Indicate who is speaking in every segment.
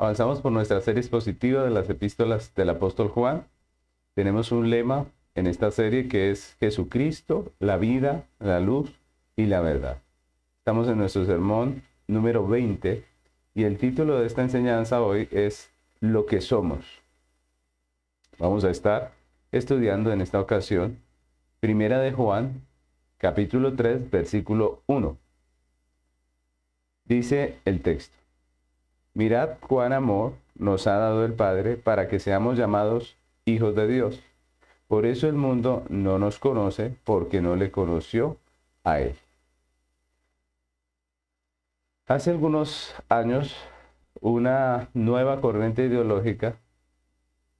Speaker 1: Avanzamos por nuestra serie expositiva de las epístolas del apóstol Juan. Tenemos un lema en esta serie que es Jesucristo, la vida, la luz y la verdad. Estamos en nuestro sermón número 20 y el título de esta enseñanza hoy es Lo que somos. Vamos a estar estudiando en esta ocasión Primera de Juan, capítulo 3, versículo 1. Dice el texto. Mirad cuán amor nos ha dado el Padre para que seamos llamados hijos de Dios. Por eso el mundo no nos conoce porque no le conoció a Él. Hace algunos años, una nueva corriente ideológica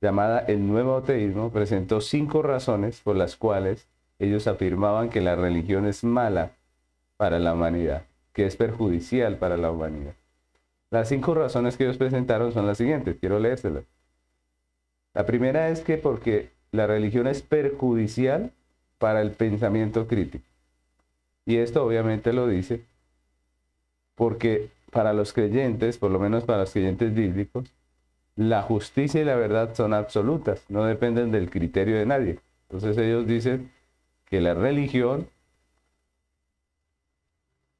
Speaker 1: llamada el Nuevo Ateísmo presentó cinco razones por las cuales ellos afirmaban que la religión es mala para la humanidad, que es perjudicial para la humanidad. Las cinco razones que ellos presentaron son las siguientes, quiero leérselas. La primera es que porque la religión es perjudicial para el pensamiento crítico. Y esto obviamente lo dice porque para los creyentes, por lo menos para los creyentes bíblicos, la justicia y la verdad son absolutas, no dependen del criterio de nadie. Entonces ellos dicen que la religión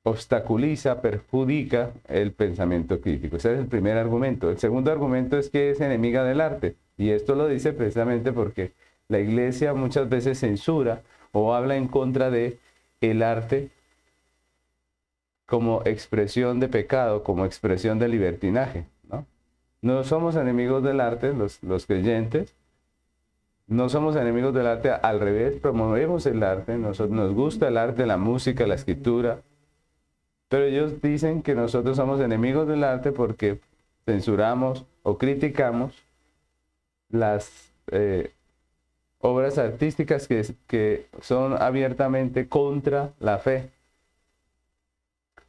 Speaker 1: obstaculiza, perjudica el pensamiento crítico. Ese es el primer argumento. El segundo argumento es que es enemiga del arte. Y esto lo dice precisamente porque la iglesia muchas veces censura o habla en contra de el arte como expresión de pecado, como expresión de libertinaje. No, no somos enemigos del arte, los, los creyentes. No somos enemigos del arte, al revés, promovemos el arte, nos, nos gusta el arte, la música, la escritura, pero ellos dicen que nosotros somos enemigos del arte porque censuramos o criticamos las eh, obras artísticas que, son abiertamente contra la fe.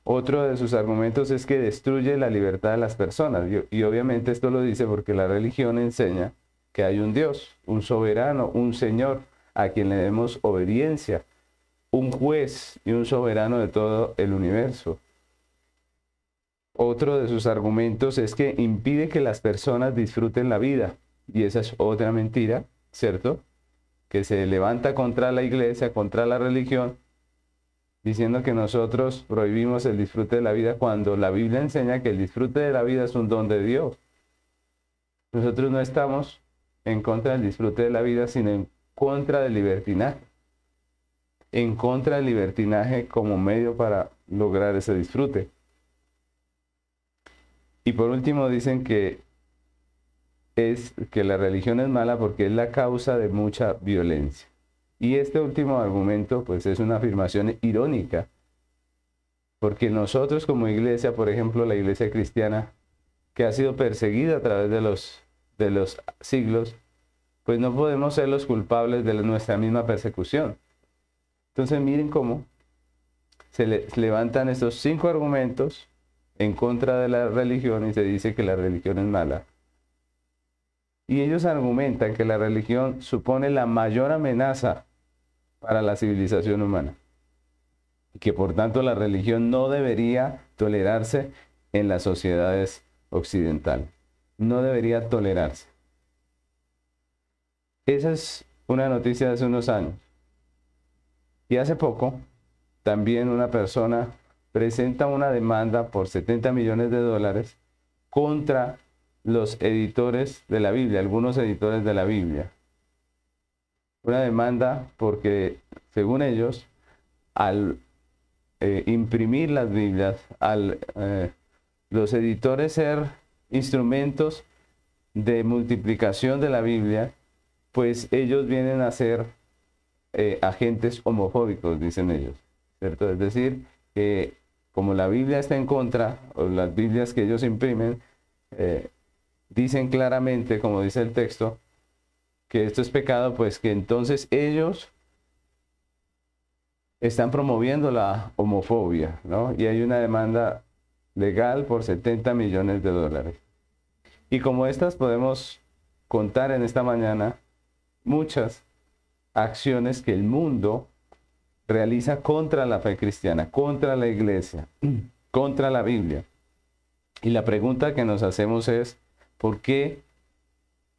Speaker 1: Otro de sus argumentos es que destruye la libertad de las personas. Y, obviamente esto lo dice porque la religión enseña que hay un Dios, un soberano, un Señor a quien le demos obediencia un juez y un soberano de todo el universo. Otro de sus argumentos es que impide que las personas disfruten la vida. Y esa es otra mentira, ¿cierto? Que se levanta contra la iglesia, contra la religión, diciendo que nosotros prohibimos el disfrute de la vida cuando la Biblia enseña que el disfrute de la vida es un don de Dios. Nosotros no estamos en contra del disfrute de la vida, sino en contra del libertinaje en contra del libertinaje como medio para lograr ese disfrute. Y por último dicen que es que la religión es mala porque es la causa de mucha violencia. Y este último argumento pues es una afirmación irónica, porque nosotros como iglesia, por ejemplo, la iglesia cristiana que ha sido perseguida a través de los de los siglos, pues no podemos ser los culpables de nuestra misma persecución. Entonces miren cómo se, levantan estos cinco argumentos en contra de la religión y se dice que la religión es mala. Y ellos argumentan que la religión supone la mayor amenaza para la civilización humana. Y que por tanto la religión no debería tolerarse en las sociedades occidentales. No debería tolerarse. Esa es una noticia de hace unos años. Y hace poco, también una persona presenta una demanda por 70 millones de dólares contra los editores de la Biblia, algunos editores de la Biblia. Una demanda porque, según ellos, al eh, imprimir las Biblias, al eh, los editores ser instrumentos de multiplicación de la Biblia, pues ellos vienen a ser eh, agentes homofóbicos, dicen ellos. ¿cierto? Es decir, que como la Biblia está en contra, o las Biblias que ellos imprimen, eh, dicen claramente, como dice el texto, que esto es pecado, pues que entonces ellos están promoviendo la homofobia, ¿no? Y hay una demanda legal por 70 millones de dólares. Y como estas podemos contar en esta mañana, muchas acciones que el mundo realiza contra la fe cristiana, contra la iglesia, contra la Biblia. Y la pregunta que nos hacemos es, ¿Por qué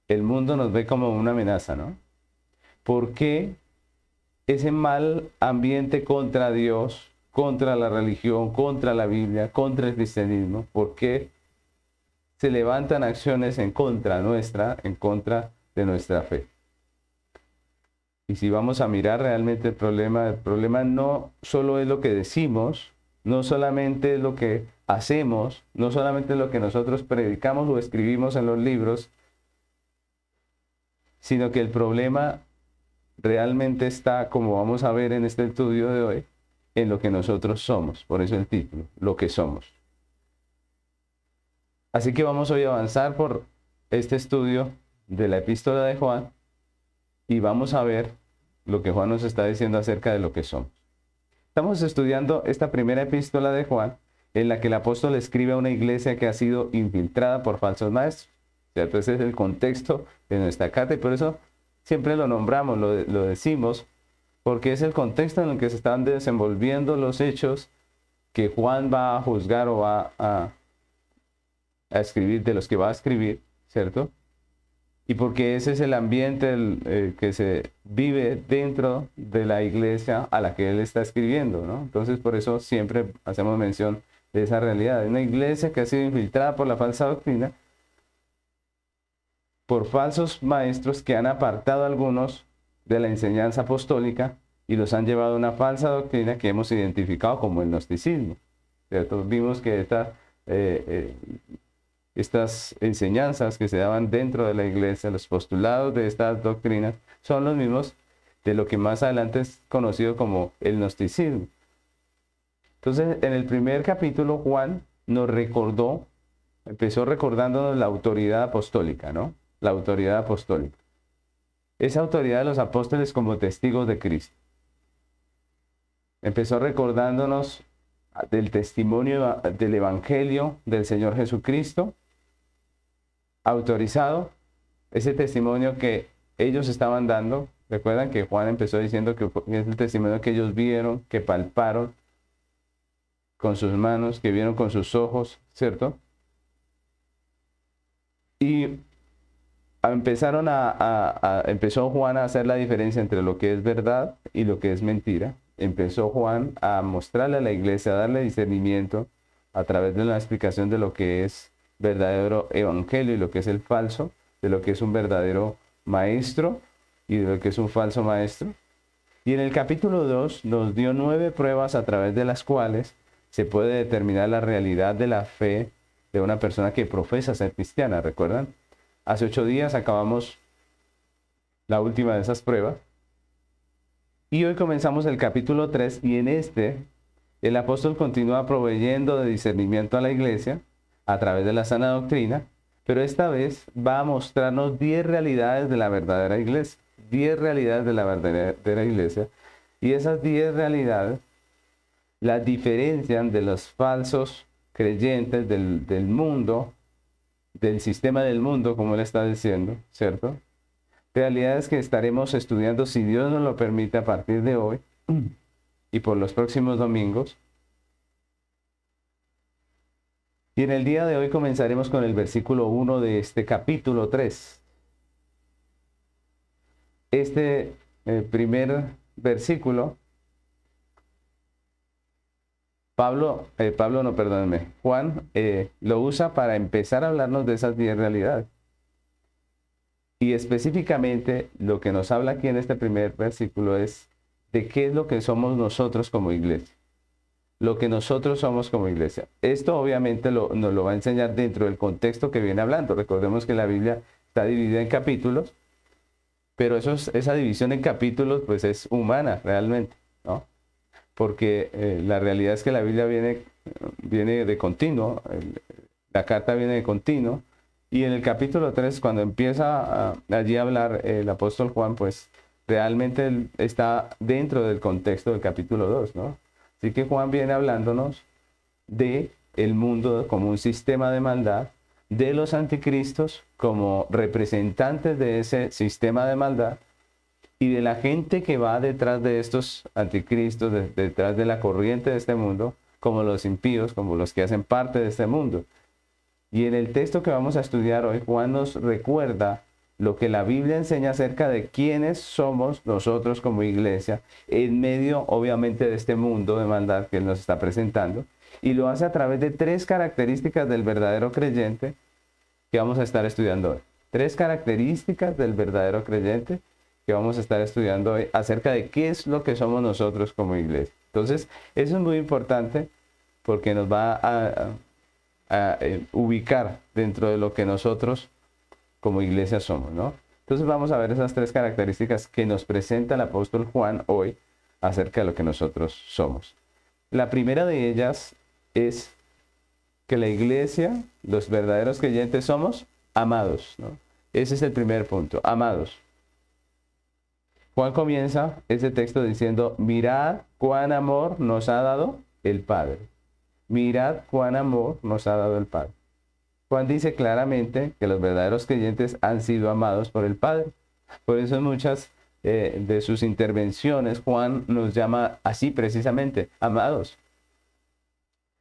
Speaker 1: el mundo nos ve como una amenaza, no? ¿Por qué ese mal ambiente contra Dios, contra la religión, contra la Biblia, contra el cristianismo? ¿Por qué se levantan acciones en contra nuestra, en contra de nuestra fe? Y si vamos a mirar realmente el problema, el problema no solo es lo que decimos, no solamente es lo que hacemos, no solamente es lo que nosotros predicamos o escribimos en los libros, sino que el problema realmente está, como vamos a ver en este estudio de hoy, en lo que nosotros somos. Por eso el título, lo que somos. Así que vamos hoy a avanzar por este estudio de la epístola de Juan y vamos a ver lo que Juan nos está diciendo acerca de lo que somos. Estamos estudiando esta primera epístola de Juan en la que el apóstol escribe a una iglesia que ha sido infiltrada por falsos maestros. ¿cierto? Ese es el contexto de nuestra carta y por eso siempre lo nombramos, lo, decimos, porque es el contexto en el que se están desenvolviendo los hechos que Juan va a juzgar o va a escribir, de los que va a escribir, ¿cierto? Y porque ese es el ambiente eh, que se vive dentro de la iglesia a la que él está escribiendo, ¿no? Entonces por eso siempre hacemos mención de esa realidad. Una iglesia que ha sido infiltrada por la falsa doctrina por falsos maestros que han apartado a algunos de la enseñanza apostólica y los han llevado a una falsa doctrina que hemos identificado como el gnosticismo. ¿cierto? Vimos que esta, eh, eh, estas enseñanzas que se daban dentro de la iglesia, los postulados de estas doctrinas, son los mismos de lo que más adelante es conocido como el gnosticismo. Entonces, en el primer capítulo, Juan nos recordó, empezó recordándonos la autoridad apostólica, ¿no? la autoridad apostólica. Esa autoridad de los apóstoles como testigos de Cristo. Empezó recordándonos del testimonio del Evangelio del Señor Jesucristo, autorizado, ese testimonio que ellos estaban dando. Recuerdan que Juan empezó diciendo que es el testimonio que ellos vieron, que palparon con sus manos, que vieron con sus ojos, ¿cierto? Y empezaron a, empezó Juan a hacer la diferencia entre lo que es verdad y lo que es mentira. Empezó Juan a mostrarle a la iglesia, a darle discernimiento a través de la explicación de lo que es verdadero evangelio y lo que es el falso, de lo que es un verdadero maestro y de lo que es un falso maestro. Y en el capítulo 2 nos dio nueve pruebas a través de las cuales se puede determinar la realidad de la fe de una persona que profesa ser cristiana, ¿recuerdan? Hace ocho días acabamos la última de esas pruebas. Y hoy comenzamos el capítulo 3 y en este el apóstol continúa proveyendo de discernimiento a la iglesia a través de la sana doctrina, pero esta vez va a mostrarnos 10 realidades de la verdadera iglesia, 10 realidades de la verdadera iglesia, y esas 10 realidades las diferencian de los falsos creyentes del, mundo del sistema del mundo, como él está diciendo, ¿cierto? Realidades que estaremos estudiando, si Dios nos lo permite, a partir de hoy y por los próximos domingos. Y en el día de hoy comenzaremos con el versículo 1 de este capítulo 3. Este eh, primer versículo Pablo, eh, Pablo no, perdónenme, Juan eh, lo usa para empezar a hablarnos de esas 10 realidades. Y específicamente lo que nos habla aquí en este primer versículo es de qué es lo que somos nosotros como iglesia. Lo que nosotros somos como iglesia. Esto obviamente nos lo va a enseñar dentro del contexto que viene hablando. Recordemos que la Biblia está dividida en capítulos, pero esa división en capítulos pues es humana realmente, ¿no? porque eh, la realidad es que la Biblia viene, viene de continuo, la carta viene de continuo, y en el capítulo 3, cuando empieza allí a hablar el apóstol Juan, pues realmente está dentro del contexto del capítulo 2, ¿no? Así que Juan viene hablándonos de el mundo como un sistema de maldad, de los anticristos como representantes de ese sistema de maldad, y de la gente que va detrás de estos anticristos, detrás de la corriente de este mundo, como los impíos, como los que hacen parte de este mundo. Y en el texto que vamos a estudiar hoy, Juan nos recuerda lo que la Biblia enseña acerca de quiénes somos nosotros como iglesia, en medio obviamente de este mundo de maldad que nos está presentando, y lo hace a través de tres características del verdadero creyente que vamos a estar estudiando hoy. Tres características del verdadero creyente que vamos a estar estudiando hoy acerca de qué es lo que somos nosotros como iglesia. Entonces, eso es muy importante porque nos va a, eh, ubicar dentro de lo que nosotros como iglesia somos, ¿no? Entonces vamos a ver esas tres características que nos presenta el apóstol Juan hoy acerca de lo que nosotros somos. La primera de ellas es que la iglesia, los verdaderos creyentes somos amados, ¿no? Ese es el primer punto, amados. Juan comienza ese texto diciendo, mirad cuán amor nos ha dado el Padre. Mirad cuán amor nos ha dado el Padre. Juan dice claramente que los verdaderos creyentes han sido amados por el Padre. Por eso en muchas eh, de sus intervenciones Juan nos llama así precisamente, amados.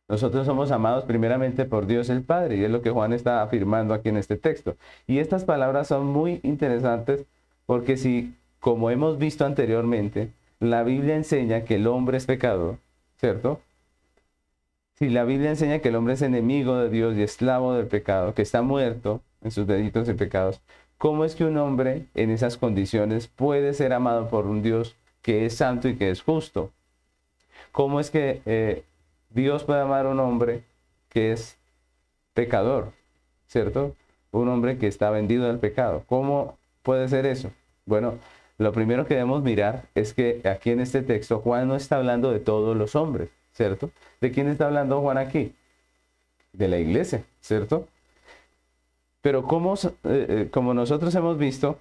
Speaker 1: Nosotros somos amados primeramente por Dios el Padre, y es lo que Juan está afirmando aquí en este texto. Y estas palabras son muy interesantes porque si, como hemos visto anteriormente, la Biblia enseña que el hombre es pecador, ¿cierto? Si la Biblia enseña que el hombre es enemigo de Dios y esclavo del pecado, que está muerto en sus delitos y pecados, ¿cómo es que un hombre en esas condiciones puede ser amado por un Dios que es santo y que es justo? ¿Cómo es que eh, Dios puede amar a un hombre que es pecador? ¿Cierto? Un hombre que está vendido al pecado. ¿Cómo puede ser eso? Bueno, lo primero que debemos mirar es que aquí en este texto Juan no está hablando de todos los hombres ¿cierto? ¿De quién está hablando Juan aquí? De la iglesia, ¿cierto? Pero como, eh, eh, como nosotros hemos visto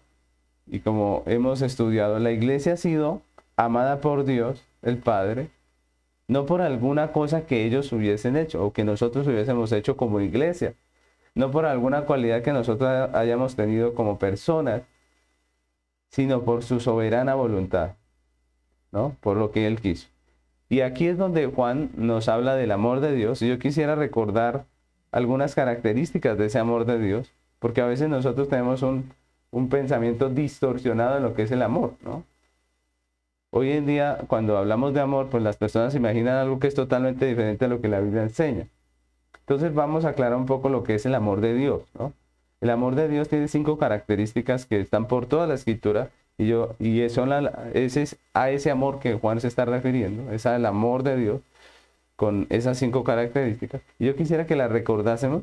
Speaker 1: y como hemos estudiado, la iglesia ha sido amada por Dios, el Padre, no por alguna cosa que ellos hubiesen hecho o que nosotros hubiésemos hecho como iglesia, no por alguna cualidad que nosotros hayamos tenido como personas, sino por su soberana voluntad, ¿no? Por lo que Él quiso. Y aquí es donde Juan nos habla del amor de Dios. Y yo quisiera recordar algunas características de ese amor de Dios, porque a veces nosotros tenemos un, pensamiento distorsionado en lo que es el amor, ¿no? Hoy en día, cuando hablamos de amor, pues las personas imaginan algo que es totalmente diferente a lo que la Biblia enseña. Entonces vamos a aclarar un poco lo que es el amor de Dios. El amor de Dios tiene cinco características que están por toda la escritura y, yo, y la, ese es a ese amor que Juan se está refiriendo, es al amor de Dios con esas cinco características. Y yo quisiera que las recordásemos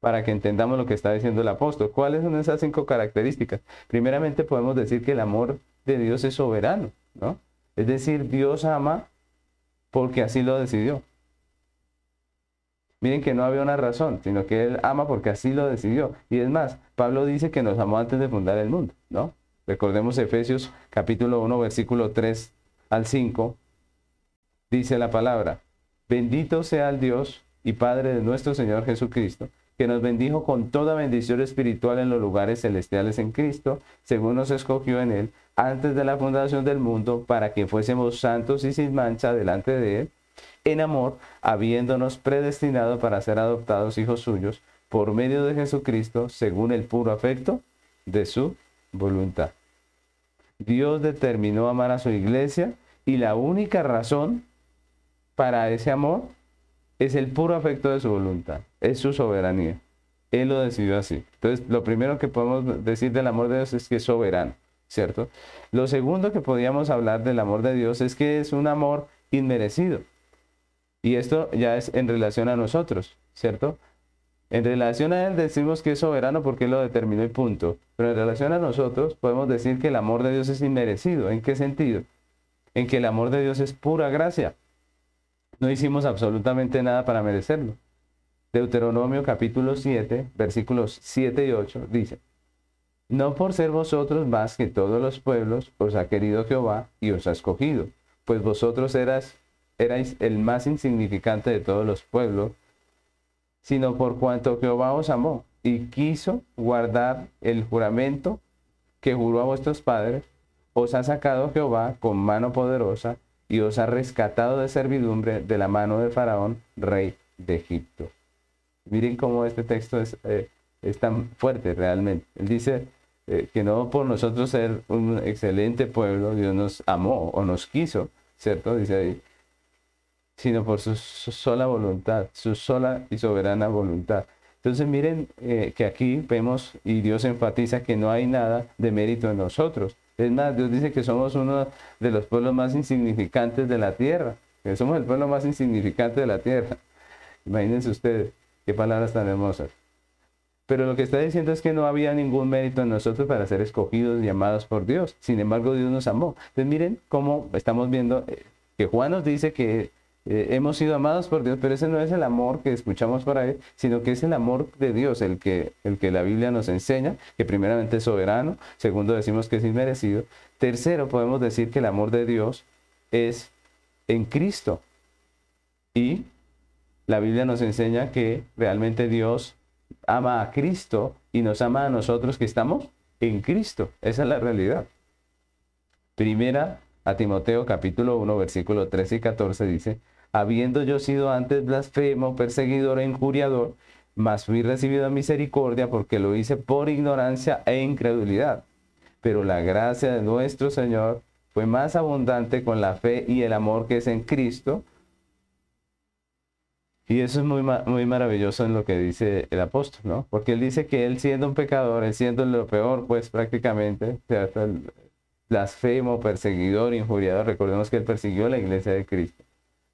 Speaker 1: para que entendamos lo que está diciendo el apóstol. ¿Cuáles son esas cinco características? Primeramente podemos decir que el amor de Dios es soberano, ¿no? Es decir, Dios ama porque así lo decidió. Miren que no había una razón, sino que Él ama porque así lo decidió. Y es más, Pablo dice que nos amó antes de fundar el mundo, ¿no? Recordemos Efesios capítulo 1, versículo 3 al 5. Dice la palabra, bendito sea el Dios y Padre de nuestro Señor Jesucristo, que nos bendijo con toda bendición espiritual en los lugares celestiales en Cristo, según nos escogió en Él antes de la fundación del mundo, para que fuésemos santos y sin mancha delante de Él, en amor, habiéndonos predestinado para ser adoptados hijos suyos por medio de Jesucristo, según el puro afecto de su voluntad. Dios determinó amar a su iglesia y la única razón para ese amor es el puro afecto de su voluntad, es su soberanía. Él lo decidió así. Entonces, lo primero que podemos decir del amor de Dios es que es soberano, ¿cierto? Lo segundo que podríamos hablar del amor de Dios es que es un amor inmerecido. Y esto ya es en relación a nosotros, ¿cierto? En relación a Él decimos que es soberano porque lo determinó y punto. Pero en relación a nosotros podemos decir que el amor de Dios es inmerecido. ¿En qué sentido? En que el amor de Dios es pura gracia. No hicimos absolutamente nada para merecerlo. Deuteronomio capítulo 7, versículos 7 y 8 dice, No por ser vosotros más que todos los pueblos os ha querido Jehová y os ha escogido, pues vosotros eras, erais el más insignificante de todos los pueblos sino por cuanto Jehová os amó y quiso guardar el juramento que juró a vuestros padres, os ha sacado Jehová con mano poderosa y os ha rescatado de servidumbre de la mano de Faraón, rey de Egipto. Miren cómo este texto es, eh, es tan fuerte realmente. Él dice eh, que no por nosotros ser un excelente pueblo, Dios nos amó o nos quiso, ¿cierto? Dice ahí, sino por su, sola voluntad, su sola y soberana voluntad. Entonces miren eh, que aquí vemos y Dios enfatiza que no hay nada de mérito en nosotros. Es más, Dios dice que somos uno de los pueblos más insignificantes de la tierra, que somos el pueblo más insignificante de la tierra. Imagínense ustedes qué palabras tan hermosas. Pero lo que está diciendo es que no había ningún mérito en nosotros para ser escogidos y llamados por Dios. Sin embargo, Dios nos amó. Entonces miren cómo estamos viendo eh, que Juan nos dice que eh, hemos sido amados por Dios, pero ese no es el amor que escuchamos por ahí, sino que es el amor de Dios el que, el que la Biblia nos enseña, que primeramente es soberano, segundo decimos que es inmerecido, tercero podemos decir que el amor de Dios es en Cristo. Y la Biblia nos enseña que realmente Dios ama a Cristo y nos ama a nosotros que estamos en Cristo. Esa es la realidad. Primera a Timoteo capítulo 1 versículo 13 y 14 dice, habiendo yo sido antes blasfemo, perseguidor e injuriador, mas fui recibido a misericordia porque lo hice por ignorancia e incredulidad. Pero la gracia de nuestro Señor fue más abundante con la fe y el amor que es en Cristo. Y eso es muy, muy maravilloso en lo que dice el apóstol, ¿no? Porque él dice que él siendo un pecador, él siendo lo peor, pues prácticamente, blasfemo, perseguidor, injuriador, recordemos que él persiguió la iglesia de Cristo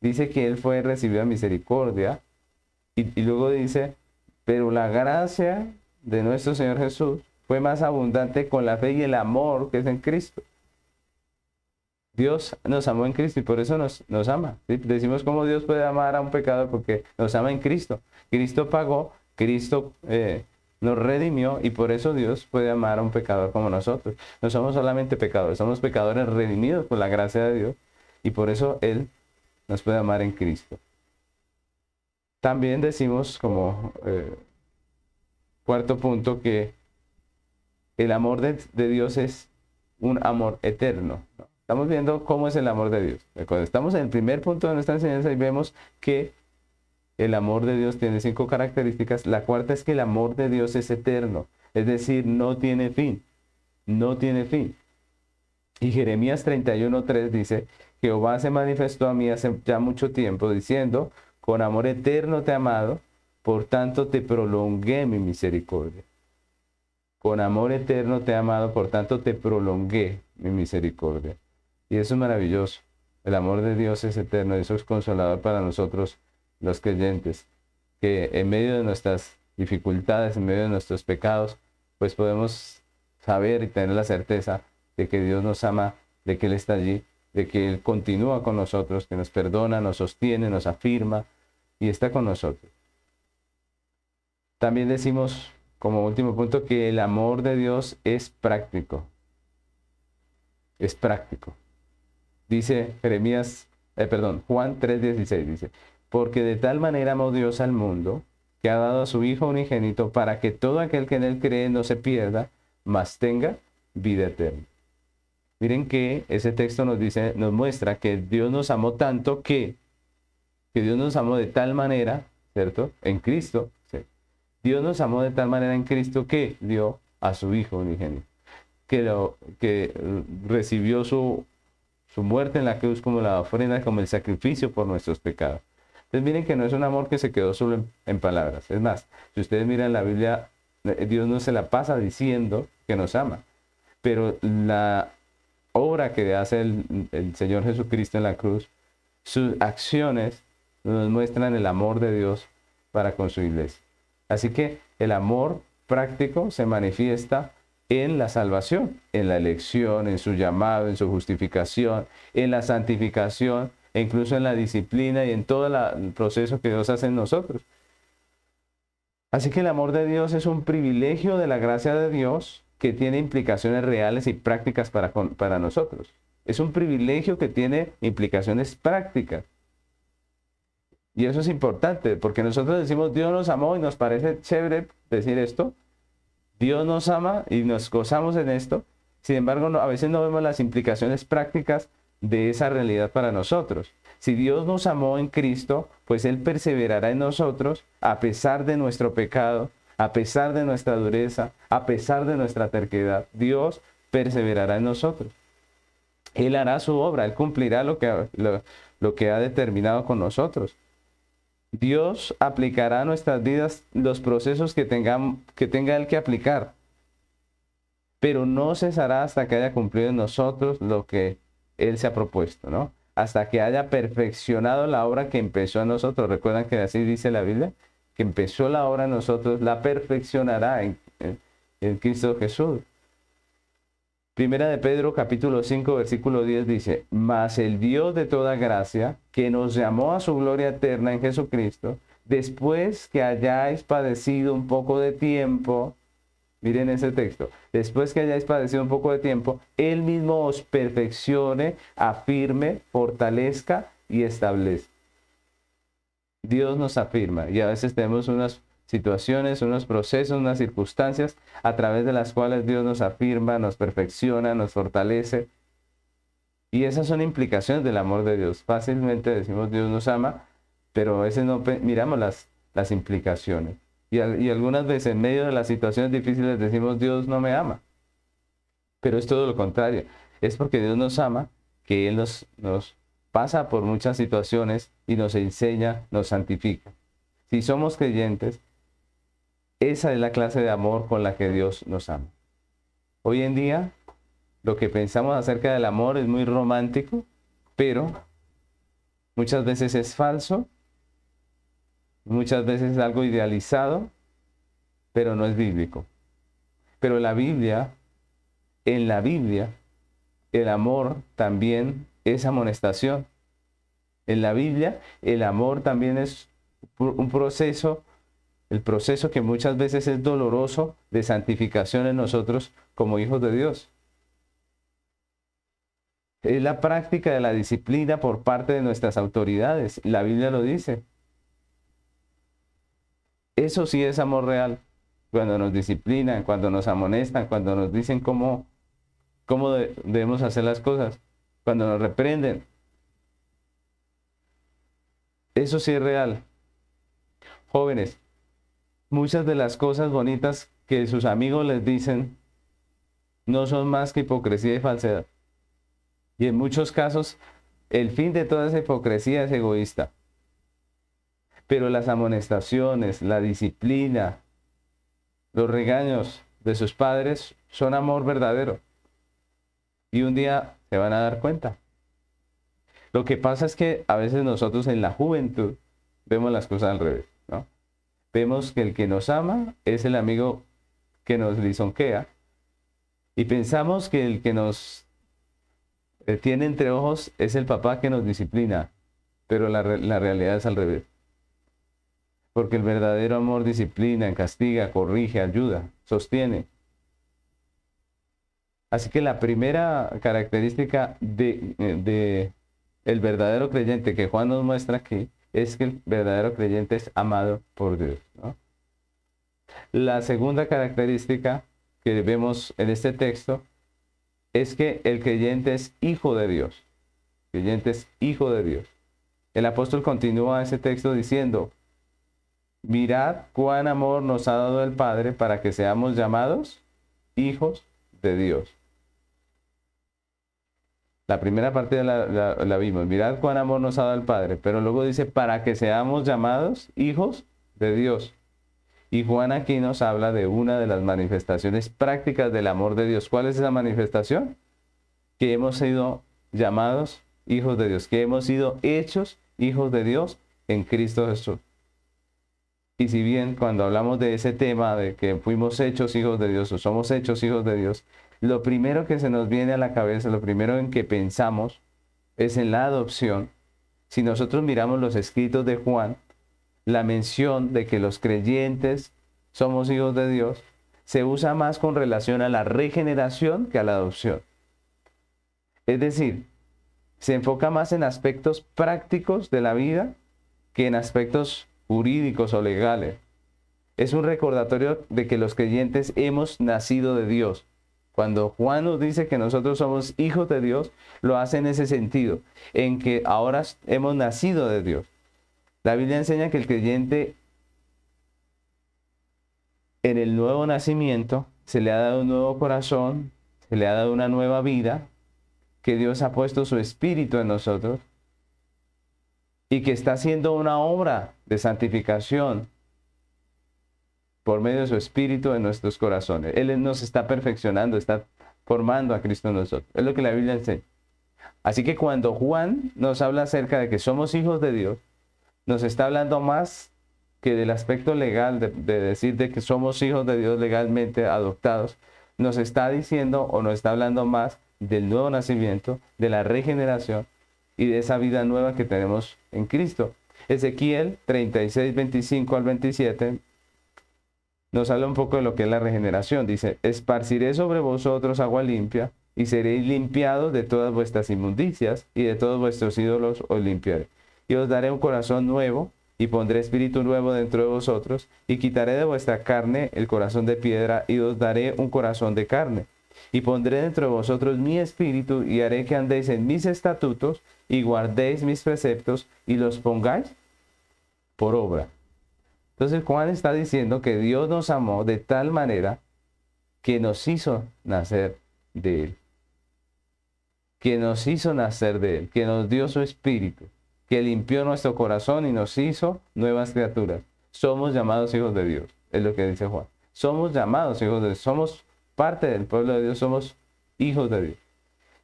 Speaker 1: dice que él fue recibido a misericordia y, luego dice, pero la gracia de nuestro Señor Jesús fue más abundante con la fe y el amor que es en Cristo. Dios nos amó en Cristo y por eso nos, nos ama. Decimos cómo Dios puede amar a un pecador porque nos ama en Cristo. Cristo pagó, Cristo eh, nos redimió y por eso Dios puede amar a un pecador como nosotros. No somos solamente pecadores, somos pecadores redimidos por la gracia de Dios y por eso Él nos puede amar en Cristo. También decimos como eh, cuarto punto que el amor de, Dios es un amor eterno. Estamos viendo cómo es el amor de Dios. Cuando estamos en el primer punto de nuestra enseñanza y vemos que el amor de Dios tiene cinco características. La cuarta es que el amor de Dios es eterno, es decir, no tiene fin, no tiene fin. Y Jeremías 31.3 dice, Jehová se manifestó a mí hace ya mucho tiempo diciendo, con amor eterno te he amado, por tanto te prolongué mi misericordia. Con amor eterno te he amado, por tanto te prolongué mi misericordia. Y eso es maravilloso. El amor de Dios es eterno, eso es consolador para nosotros los creyentes, que en medio de nuestras dificultades, en medio de nuestros pecados, pues podemos saber y tener la certeza de que Dios nos ama, de que Él está allí de que Él continúa con nosotros, que nos perdona, nos sostiene, nos afirma y está con nosotros. También decimos como último punto que el amor de Dios es práctico. Es práctico. Dice Jeremías, eh, perdón, Juan 3:16 dice, porque de tal manera amó Dios al mundo que ha dado a su Hijo unigénito para que todo aquel que en él cree no se pierda, mas tenga vida eterna. Miren que ese texto nos dice, nos muestra que Dios nos amó tanto que, que Dios nos amó de tal manera, ¿cierto? En Cristo. Dios nos amó de tal manera en Cristo que dio a su Hijo unigénito, que, lo, que recibió su, su muerte en la cruz como la ofrenda, como el sacrificio por nuestros pecados. Entonces miren que no es un amor que se quedó solo en, en palabras. Es más, si ustedes miran la Biblia, eh, Dios no se la pasa diciendo que nos ama, pero la obra que hace el, Señor Jesucristo en la cruz, sus acciones nos muestran el amor de Dios para con su iglesia. Así que el amor práctico se manifiesta en la salvación, en la elección, en su llamado, en su justificación, en la santificación, e incluso en la disciplina y en todo el proceso que Dios hace en nosotros. Así que el amor de Dios es un privilegio de la gracia de Dios que tiene implicaciones reales y prácticas para, para nosotros. Es un privilegio que tiene implicaciones prácticas. Y eso es importante, porque nosotros decimos Dios nos amó y nos parece chévere decir esto. Dios nos ama y nos gozamos en esto. Sin embargo, a veces no vemos las implicaciones prácticas de esa realidad para nosotros. Si Dios nos amó en Cristo, pues Él perseverará en nosotros a pesar de nuestro pecado, a pesar de nuestra dureza, a pesar de nuestra terquedad. Dios perseverará en nosotros. Él hará su obra, Él cumplirá lo que, lo, que ha determinado con nosotros. Dios aplicará a nuestras vidas los procesos que, tenga Él que aplicar, pero no cesará hasta que haya cumplido en nosotros lo que Él se ha propuesto, ¿no? Hasta que haya perfeccionado la obra que empezó en nosotros. Recuerdan que así dice la Biblia, que empezó la obra en nosotros, la perfeccionará en, en Cristo Jesús. Primera de Pedro capítulo 5 versículo 10 dice, mas el Dios de toda gracia, que nos llamó a su gloria eterna en Jesucristo, después que hayáis padecido un poco de tiempo, miren ese texto, después que hayáis padecido un poco de tiempo, Él mismo os perfeccione, afirme, fortalezca y establezca. Dios nos afirma y a veces tenemos unas situaciones, unos procesos, unas circunstancias a través de las cuales Dios nos afirma, nos perfecciona, nos fortalece. Y esas son implicaciones del amor de Dios. Fácilmente decimos Dios nos ama, pero a veces no miramos las, las implicaciones. Y, y algunas veces en medio de las situaciones difíciles decimos Dios no me ama. Pero es todo lo contrario. Es porque Dios nos ama que Él nos, nos pasa por muchas situaciones y nos enseña, nos santifica. Si somos creyentes, esa es la clase de amor con la que Dios nos ama. Hoy en día, lo que pensamos acerca del amor es muy romántico, pero muchas veces es falso, muchas veces es algo idealizado, pero no es bíblico. Pero la Biblia, en la Biblia, el amor también es amonestación. En la Biblia, el amor también es un proceso el proceso que muchas veces es doloroso de santificación en nosotros como hijos de Dios. Es la práctica de la disciplina por parte de nuestras autoridades. La Biblia lo dice. Eso sí es amor real. Cuando nos disciplinan, cuando nos amonestan, cuando nos dicen cómo, cómo debemos hacer las cosas, cuando nos reprenden. Eso sí es real. Jóvenes, muchas de las cosas bonitas que sus amigos les dicen no son más que hipocresía y falsedad. Y en muchos casos, el fin de toda esa hipocresía es egoísta. Pero las amonestaciones, la disciplina, los regaños de sus padres son amor verdadero. Y un día se van a dar cuenta. Lo que pasa es que a veces nosotros en la juventud vemos las cosas al revés vemos que el que nos ama es el amigo que nos lisonquea y pensamos que el que nos eh, tiene entre ojos es el papá que nos disciplina, pero la realidad es al revés. Porque el verdadero amor disciplina, castiga, corrige, ayuda, sostiene. Así que la primera característica de, eh, de el verdadero creyente que Juan nos muestra aquí es que el verdadero creyente es amado por Dios. La segunda característica que vemos en este texto es que el creyente es hijo de Dios. El creyente es hijo de Dios. El apóstol continúa ese texto diciendo, mirad cuán amor nos ha dado el Padre para que seamos llamados hijos de Dios. La primera parte la, vimos. Mirad cuán amor nos ha dado el Padre. Pero luego dice, para que seamos llamados hijos de Dios. Y Juan aquí nos habla de una de las manifestaciones prácticas del amor de Dios. ¿Cuál es esa manifestación? Que hemos sido llamados hijos de Dios, que hemos sido hechos hijos de Dios en Cristo Jesús. Y si bien cuando hablamos de ese tema de que fuimos hechos hijos de Dios o somos hechos hijos de Dios, lo primero que se nos viene a la cabeza, lo primero en que pensamos es en la adopción. Si nosotros miramos los escritos de Juan, la mención de que los creyentes somos hijos de Dios se usa más con relación a la regeneración que a la adopción. Es decir, se enfoca más en aspectos prácticos de la vida que en aspectos jurídicos o legales. Es un recordatorio de que los creyentes hemos nacido de Dios Cuando Juan nos dice que nosotros somos hijos de Dios, lo hace en ese sentido, en que ahora hemos nacido de Dios. La Biblia enseña que el creyente en el nuevo nacimiento se le ha dado un nuevo corazón, se le ha dado una nueva vida, que Dios ha puesto su espíritu en nosotros y que está haciendo una obra de santificación por medio de su espíritu en nuestros corazones. Él nos está perfeccionando, está formando a Cristo en nosotros. Es lo que la Biblia enseña. Así que cuando Juan nos habla acerca de que somos hijos de Dios, nos está hablando más que del aspecto legal de, decir de que somos hijos de Dios legalmente adoptados, nos está diciendo o nos está hablando más del nuevo nacimiento, de la regeneración y de esa vida nueva que tenemos en Cristo. Ezequiel 36, 25 al 27 nos habla un poco de lo que es la regeneración. Dice, esparciré sobre vosotros agua limpia y seréis limpiados de todas vuestras inmundicias y de todos vuestros ídolos os limpiaré. Y os daré un corazón nuevo y pondré espíritu nuevo dentro de vosotros y quitaré de vuestra carne el corazón de piedra y os daré un corazón de carne. Y pondré dentro de vosotros mi espíritu y haré que andéis en mis estatutos y guardéis mis preceptos y los pongáis por obra. Entonces Juan está diciendo que Dios nos amó de tal manera que nos hizo nacer de Él. Que nos hizo nacer de Él, que nos dio su espíritu, que limpió nuestro corazón y nos hizo nuevas criaturas. Somos llamados hijos de Dios, es lo que dice Juan. Somos llamados hijos de Dios, somos parte del pueblo de Dios, somos hijos de Dios.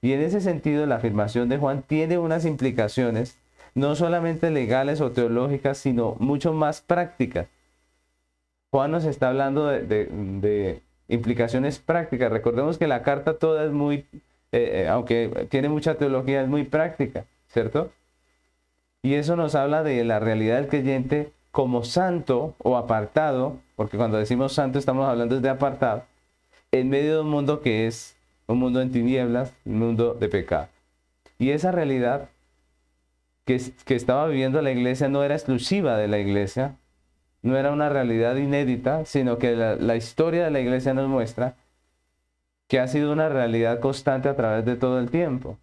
Speaker 1: Y en ese sentido la afirmación de Juan tiene unas implicaciones no solamente legales o teológicas, sino mucho más prácticas. Juan nos está hablando de, implicaciones prácticas. Recordemos que la carta toda es muy, eh, eh, aunque tiene mucha teología, es muy práctica, ¿cierto? Y eso nos habla de la realidad del creyente como santo o apartado, porque cuando decimos santo estamos hablando de apartado, en medio de un mundo que es un mundo en tinieblas, un mundo de pecado. Y esa realidad que, estaba viviendo la iglesia no era exclusiva de la iglesia, no era una realidad inédita, sino que la, la, historia de la iglesia nos muestra que ha sido una realidad constante a través de todo el tiempo.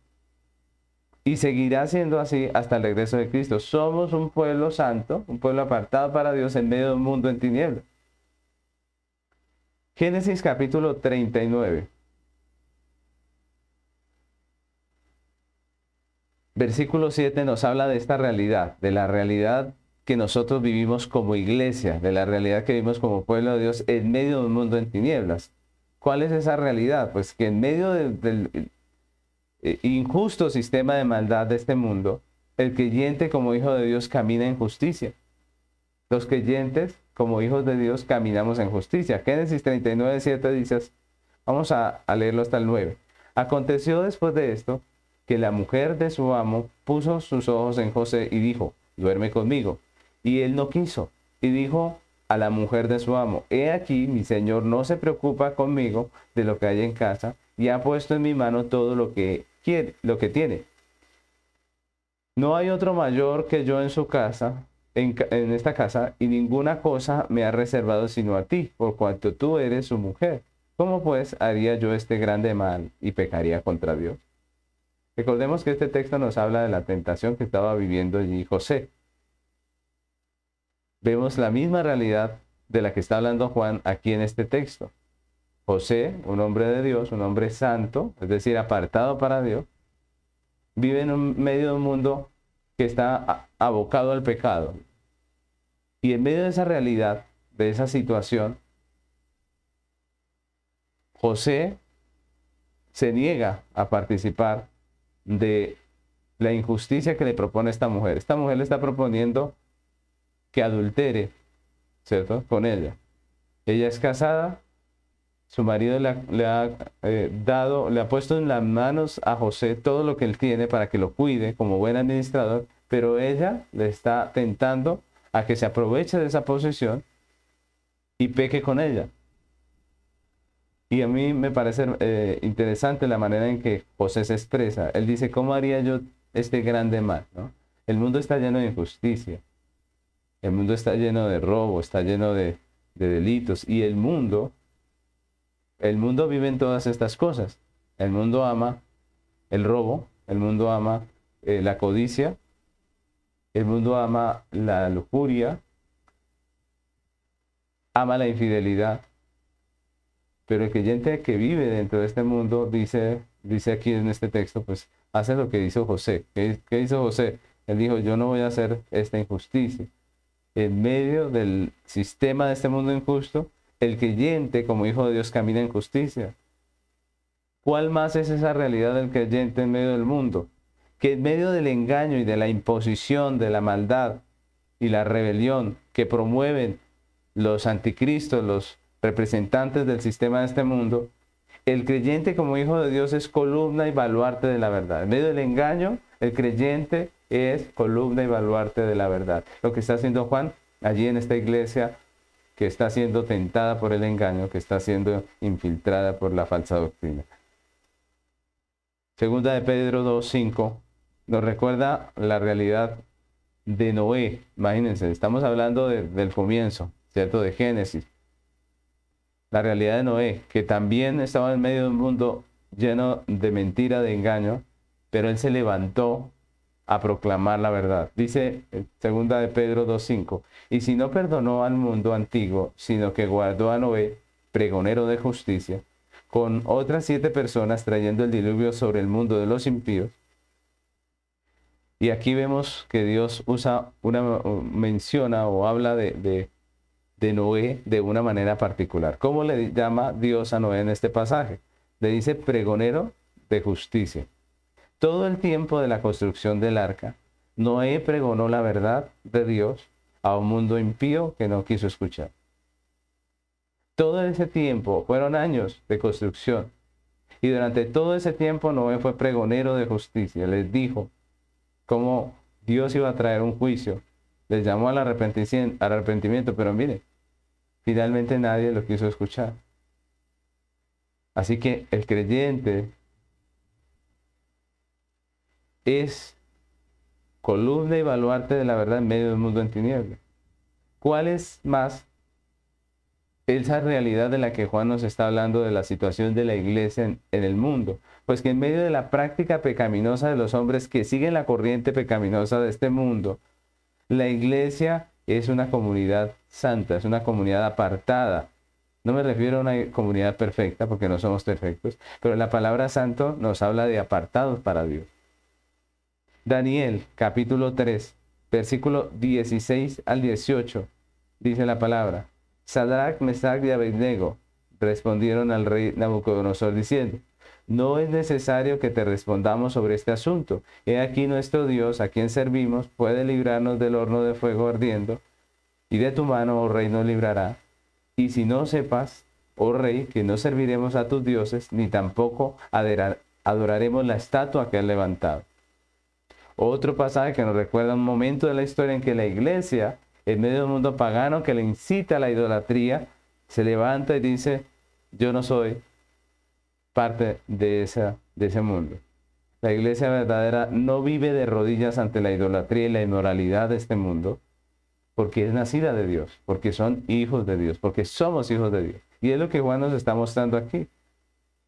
Speaker 1: Y seguirá siendo así hasta el regreso de Cristo. Somos un pueblo santo, un pueblo apartado para Dios en medio de un mundo en tinieblas. Génesis capítulo 39. Versículo 7 nos habla de esta realidad, de la realidad que nosotros vivimos como iglesia, de la realidad que vivimos como pueblo de Dios en medio de un mundo en tinieblas. ¿Cuál es esa realidad? Pues que en medio del eh, injusto sistema de maldad de este mundo, el creyente como hijo de Dios camina en justicia. Los creyentes como hijos de Dios caminamos en justicia. Génesis 39, 7 dice, vamos a, a leerlo hasta el 9. Aconteció después de esto que la mujer de su amo puso sus ojos en José y dijo, duerme conmigo. Y él no quiso. Y dijo a la mujer de su amo, he aquí, mi señor no se preocupa conmigo de lo que hay en casa y ha puesto en mi mano todo lo que quiere, lo que tiene. No hay otro mayor que yo en su casa, en, en esta casa, y ninguna cosa me ha reservado sino a ti, por cuanto tú eres su mujer. ¿Cómo pues haría yo este grande mal y pecaría contra Dios? Recordemos que este texto nos habla de la tentación que estaba viviendo allí José. Vemos la misma realidad de la que está hablando Juan aquí en este texto. José, un hombre de Dios, un hombre santo, es decir, apartado para Dios, vive en un medio de un mundo que está abocado al pecado. Y en medio de esa realidad, de esa situación, José se niega a participar de la injusticia que le propone esta mujer. Esta mujer le está proponiendo que adultere, ¿cierto? Con ella. Ella es casada, su marido le ha, eh, dado, le ha puesto en las manos a José todo lo que él tiene para que lo cuide como buen administrador, pero ella le está tentando a que se aproveche de esa posición y peque con ella. Y a mí me parece eh, interesante la manera en que José se expresa. Él dice, ¿cómo haría yo este grande mal? El mundo está lleno de injusticia. El mundo está lleno de robo, está lleno de, delitos. Y el mundo, el mundo vive en todas estas cosas. El mundo ama el robo, el mundo ama eh, la codicia, el mundo ama la lujuria, ama la infidelidad. Pero el creyente que vive dentro de este mundo dice, dice aquí en este texto, pues hace lo que hizo José. ¿Qué, ¿Qué, hizo José? Él dijo, yo no voy a hacer esta injusticia. En medio del sistema de este mundo injusto, el creyente como hijo de Dios camina en justicia. ¿Cuál más es esa realidad del creyente en medio del mundo? Que en medio del engaño y de la imposición, de la maldad y la rebelión que promueven los anticristos, los representantes del sistema de este mundo, el creyente como hijo de Dios es columna y baluarte de la verdad. En medio del engaño, el creyente es columna y baluarte de la verdad. Lo que está haciendo Juan allí en esta iglesia que está siendo tentada por el engaño, que está siendo infiltrada por la falsa doctrina. Segunda de Pedro 2.5 nos recuerda la realidad de Noé. Imagínense, estamos hablando del comienzo, ¿cierto? De Génesis. La realidad de Noé, que también estaba en medio de un mundo lleno de mentira, de engaño, pero él se levantó a proclamar la verdad. Dice segunda de Pedro 2.5, y si no perdonó al mundo antiguo, sino que guardó a Noé, pregonero de justicia, con otras siete personas trayendo el diluvio sobre el mundo de los impíos. Y aquí vemos que Dios usa una, menciona o habla de, de, Noé de una manera particular. ¿Cómo le llama Dios a Noé en este pasaje? Le dice pregonero de justicia. Todo el tiempo de la construcción del arca, Noé pregonó la verdad de Dios a un mundo impío que no quiso escuchar. Todo ese tiempo fueron años de construcción. Y durante todo ese tiempo Noé fue pregonero de justicia. Les dijo cómo Dios iba a traer un juicio. Les llamó al arrepentimiento, pero mire, finalmente nadie lo quiso escuchar. Así que el creyente es columna y baluarte de la verdad en medio del mundo en tinieblas. ¿Cuál es más esa realidad de la que Juan nos está hablando de la situación de la iglesia en, el mundo. Pues que en medio de la práctica pecaminosa de los hombres que siguen la corriente pecaminosa de este mundo, la iglesia es una comunidad santa, es una comunidad apartada. No me refiero a una comunidad perfecta, porque no somos perfectos, pero la palabra santo nos habla de apartados para Dios. Daniel, capítulo 3, versículo 16 al 18, dice la palabra. Sadrach, Mesach y Abednego respondieron al rey Nabucodonosor diciendo, no es necesario que te respondamos sobre este asunto. He aquí nuestro Dios, a quien servimos, puede librarnos del horno de fuego ardiendo, y de tu mano, oh rey, nos librará. Y si no sepas, oh rey, que no serviremos a tus dioses, ni tampoco adoraremos la estatua que has levantado. Otro pasaje que nos recuerda un momento de la historia en que la iglesia en medio del mundo pagano que le incita a la idolatría, se levanta y dice, yo no soy parte de, de ese mundo. La iglesia verdadera no vive de rodillas ante la idolatría y la inmoralidad de este mundo, porque es nacida de Dios, porque son hijos de Dios, porque somos hijos de Dios. Y es lo que Juan nos está mostrando aquí.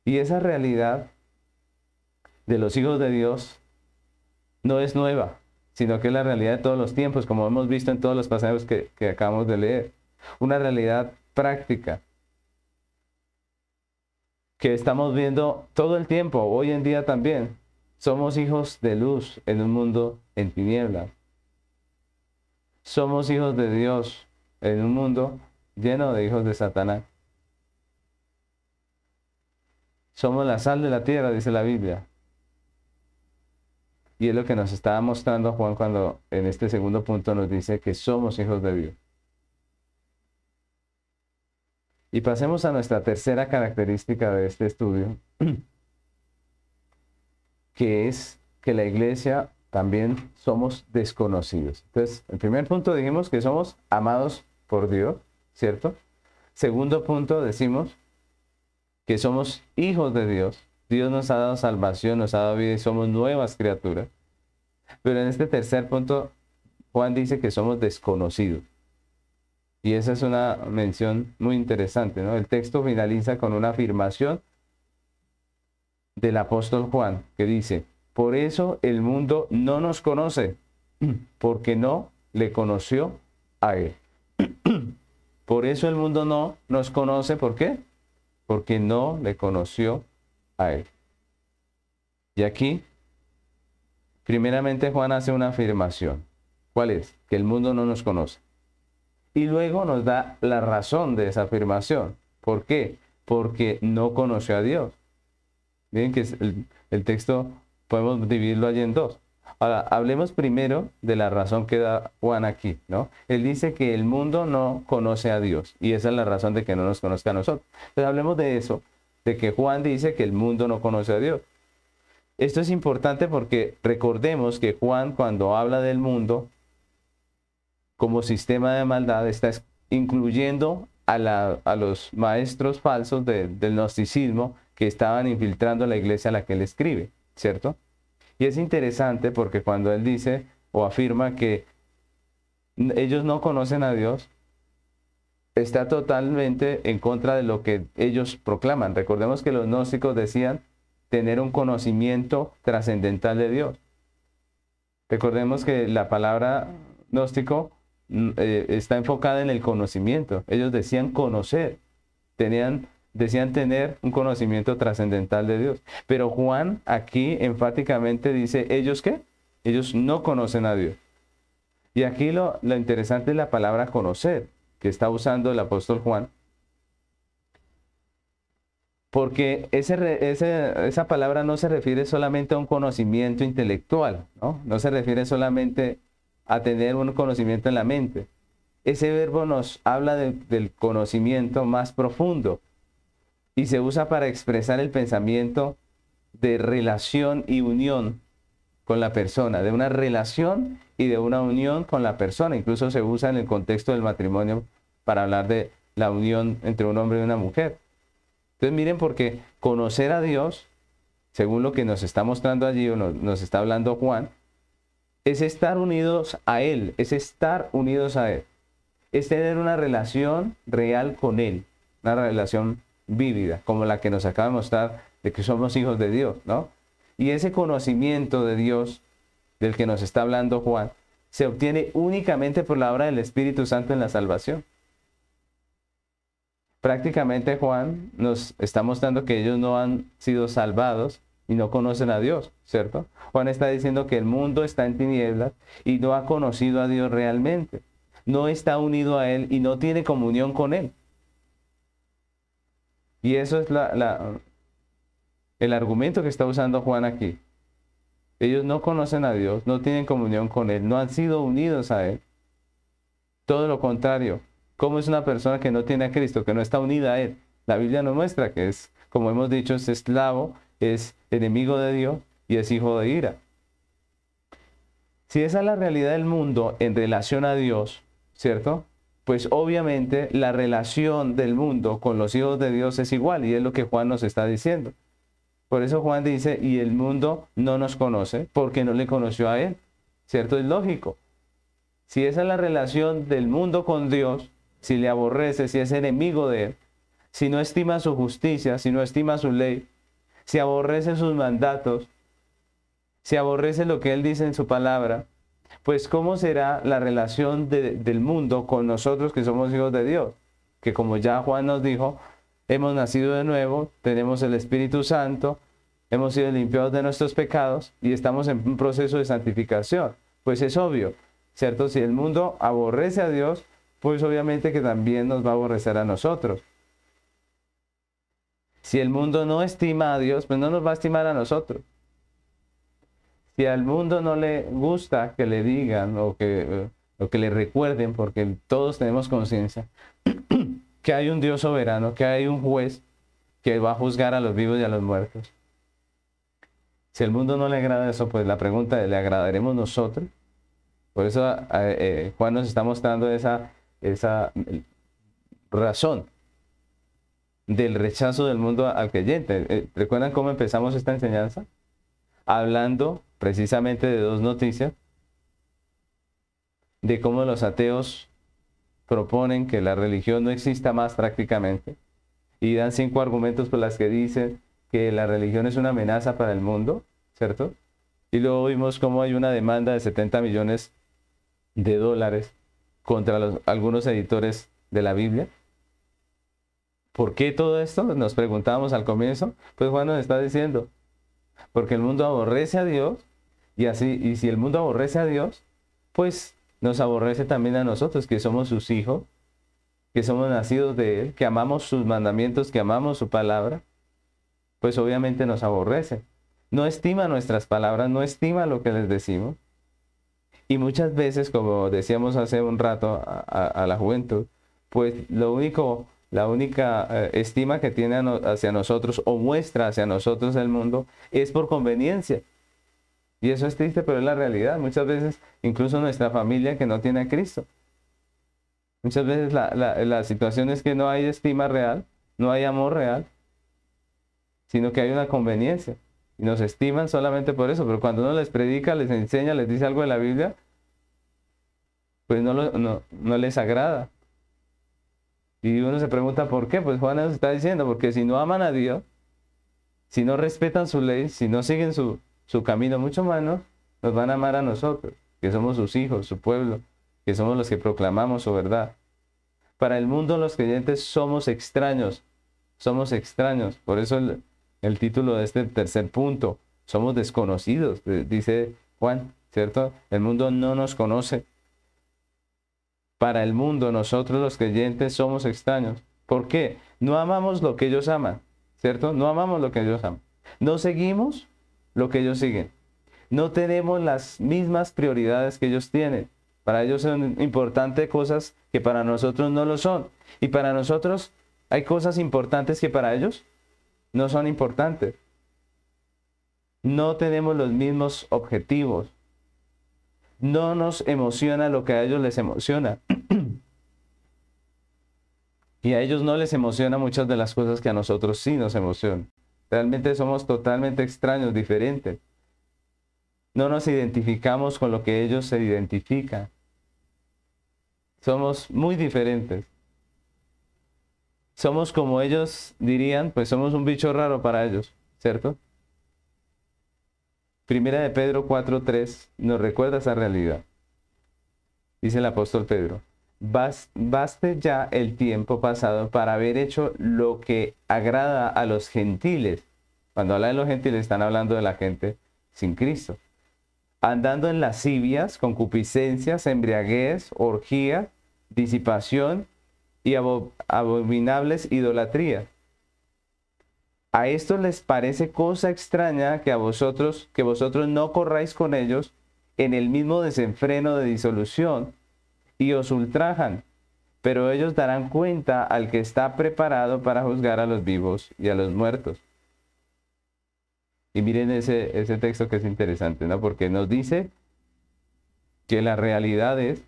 Speaker 1: Y esa realidad de los hijos de Dios no es nueva sino que es la realidad de todos los tiempos, como hemos visto en todos los pasajes que, acabamos de leer. Una realidad práctica que estamos viendo todo el tiempo, hoy en día también. Somos hijos de luz en un mundo en tinieblas. Somos hijos de Dios en un mundo lleno de hijos de Satanás. Somos la sal de la tierra, dice la Biblia. Y es lo que nos estaba mostrando Juan cuando en este segundo punto nos dice que somos hijos de Dios. Y pasemos a nuestra tercera característica de este estudio, que es que la iglesia también somos desconocidos. Entonces, el primer punto dijimos que somos amados por Dios, ¿cierto? Segundo punto decimos que somos hijos de Dios. Dios nos ha dado salvación, nos ha dado vida y somos nuevas criaturas. Pero en este tercer punto, Juan dice que somos desconocidos. Y esa es una mención muy interesante, ¿no? El texto finaliza con una afirmación del apóstol Juan que dice, por eso el mundo no nos conoce, porque no le conoció a él. Por eso el mundo no nos conoce, ¿por qué? Porque no le conoció a él. Y aquí, primeramente Juan hace una afirmación. ¿Cuál es? Que el mundo no nos conoce. Y luego nos da la razón de esa afirmación. ¿Por qué? Porque no conoció a Dios. Miren que el, el texto podemos dividirlo allí en dos. Ahora, hablemos primero de la razón que da Juan aquí, ¿no? Él dice que el mundo no conoce a Dios y esa es la razón de que no nos conozca a nosotros. Entonces hablemos de eso, de que Juan dice que el mundo no conoce a Dios. Esto es importante porque recordemos que Juan cuando habla del mundo como sistema de maldad está incluyendo a, los maestros falsos del gnosticismo que estaban infiltrando la iglesia a la que él escribe, ¿cierto? Y es interesante porque cuando él dice o afirma que ellos no conocen a Dios, está totalmente en contra de lo que ellos proclaman. Recordemos que los gnósticos decían tener un conocimiento trascendental de Dios. Recordemos que la palabra gnóstico mm, eh, está enfocada en el conocimiento. Ellos decían conocer, tenían decían tener un conocimiento trascendental de Dios. Pero Juan aquí enfáticamente dice, ¿ellos qué? Ellos no conocen a Dios. Y aquí lo, interesante es la palabra conocer, que está usando el apóstol Juan. Porque esa palabra no se refiere solamente a un conocimiento intelectual, ¿no? No se refiere solamente a tener un conocimiento en la mente. Ese verbo nos habla del conocimiento más profundo, y se usa para expresar el pensamiento de relación y unión con la persona, de una relación y de una unión con la persona. Incluso se usa en el contexto del matrimonio para hablar de la unión entre un hombre y una mujer. Entonces miren porque conocer a Dios, según lo que nos está mostrando allí o nos, está hablando Juan, es estar unidos a Él, es estar unidos a Él, es tener una relación real con Él, una relación vívida, como la que nos acaba de mostrar de que somos hijos de Dios, ¿no? Y ese conocimiento de Dios del que nos está hablando Juan se obtiene únicamente por la obra del Espíritu Santo en la salvación. Prácticamente Juan nos está mostrando que ellos no han sido salvados y no conocen a Dios, ¿cierto? Juan está diciendo que el mundo está en tinieblas y no ha conocido a Dios realmente. No está unido a Él y no tiene comunión con Él. Y eso es el argumento que está usando Juan aquí. Ellos no conocen a Dios, no tienen comunión con Él, no han sido unidos a Él. Todo lo contrario. ¿Cómo es una persona que no tiene a Cristo, que no está unida a Él? La Biblia nos muestra que es, como hemos dicho, es esclavo, es enemigo de Dios y es hijo de ira. Si esa es la realidad del mundo en relación a Dios, ¿cierto? Pues obviamente la relación del mundo con los hijos de Dios es igual y es lo que Juan nos está diciendo. Por eso Juan dice, y el mundo no nos conoce porque no le conoció a él. ¿Cierto? Es lógico. Si esa es la relación del mundo con Dios, si le aborrece, si es enemigo de él, si no estima su justicia, si no estima su ley, si aborrece sus mandatos, si aborrece lo que él dice en su palabra, pues ¿cómo será la relación del mundo con nosotros que somos hijos de Dios? Que como ya Juan nos dijo, hemos nacido de nuevo, tenemos el Espíritu Santo, hemos sido limpiados de nuestros pecados y estamos en un proceso de santificación. Pues es obvio, ¿cierto? Si el mundo aborrece a Dios, pues obviamente que también nos va a aborrecer a nosotros. Si el mundo no estima a Dios, pues no nos va a estimar a nosotros. Si al mundo no le gusta que le digan o que, que le recuerden, porque todos tenemos conciencia, que hay un Dios soberano, que hay un juez que va a juzgar a los vivos y a los muertos. Si al mundo no le agrada eso, pues la pregunta es, ¿le agradaremos nosotros? Por eso eh, eh, Juan nos está mostrando esa, esa razón del rechazo del mundo al creyente. Eh, ¿Recuerdan cómo empezamos esta enseñanza? Hablando precisamente de dos noticias, de cómo los ateos proponen que la religión no exista más prácticamente y dan cinco argumentos por las que dicen que la religión es una amenaza para el mundo, ¿cierto? Y luego vimos cómo hay una demanda de 70 millones de dólares contra algunos editores de la Biblia. ¿Por qué todo esto? Nos preguntábamos al comienzo. Pues Juan nos está diciendo, porque el mundo aborrece a Dios y así, y si el mundo aborrece a Dios, pues nos aborrece también a nosotros, que somos sus hijos, que somos nacidos de Él, que amamos sus mandamientos, que amamos su palabra, pues obviamente nos aborrece. No estima nuestras palabras, no estima lo que les decimos. Y muchas veces, como decíamos hace un rato a, la juventud, pues lo único, la única eh, estima que tiene hacia nosotros o muestra hacia nosotros el mundo es por conveniencia. Y eso es triste, pero es la realidad. Muchas veces, incluso nuestra familia que no tiene a Cristo. Muchas veces la, situación es que no hay estima real, no hay amor real, sino que hay una conveniencia. Y nos estiman solamente por eso, pero cuando uno les predica, les enseña, les dice algo de la Biblia, pues no, no, no les agrada. Y uno se pregunta por qué, pues Juan nos está diciendo, porque si no aman a Dios, si no respetan su ley, si no siguen su, su camino, mucho más nos van a amar a nosotros, que somos sus hijos, su pueblo, que somos los que proclamamos su verdad. Para el mundo los creyentes somos extraños, somos extraños. Por eso el, el título de este tercer punto, somos desconocidos, dice Juan, ¿cierto? El mundo no nos conoce. Para el mundo nosotros los creyentes somos extraños. ¿Por qué? No amamos lo que ellos aman, ¿cierto? No amamos lo que ellos aman. No seguimos lo que ellos siguen. No tenemos las mismas prioridades que ellos tienen. Para ellos son importantes cosas que para nosotros no lo son. Y para nosotros hay cosas importantes que para ellos no son importantes. No tenemos los mismos objetivos. No nos emociona lo que a ellos les emociona. y a ellos no les emociona muchas de las cosas que a nosotros sí nos emocionan. Realmente somos totalmente extraños, diferentes. No nos identificamos con lo que ellos se identifican. Somos muy diferentes. Somos como ellos dirían, pues somos un bicho raro para ellos, ¿cierto? Primera de Pedro 4.3 nos recuerda esa realidad. Dice el apóstol Pedro, baste ya el tiempo pasado para haber hecho lo que agrada a los gentiles. Cuando habla de los gentiles están hablando de la gente sin Cristo. Andando en lascivias, concupiscencias, embriaguez, orgía, disipación y abominables idolatrías. A esto les parece cosa extraña que a vosotros, que vosotros no corráis con ellos en el mismo desenfreno de disolución y os ultrajan, pero ellos darán cuenta al que está preparado para juzgar a los vivos y a los muertos. Y miren ese, ese texto que es interesante, ¿no? Porque nos dice que la realidad es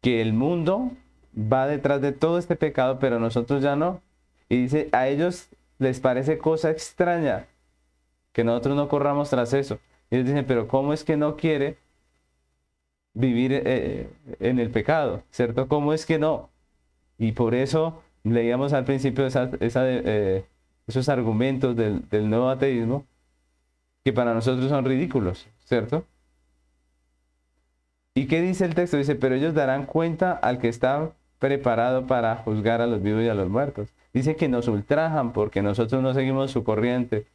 Speaker 1: que el mundo va detrás de todo este pecado, pero nosotros ya no. Y dice, a ellos les parece cosa extraña que nosotros no corramos tras eso. Y ellos dicen, pero ¿cómo es que no quiere vivir eh, en el pecado, ¿cierto? ¿Cómo es que no? Y por eso leíamos al principio eh, esos argumentos del, del nuevo ateísmo que para nosotros son ridículos, ¿cierto? ¿Y qué dice el texto? Dice, pero ellos darán cuenta al que está preparado para juzgar a los vivos y a los muertos. Dice que nos ultrajan porque nosotros no seguimos su corriente,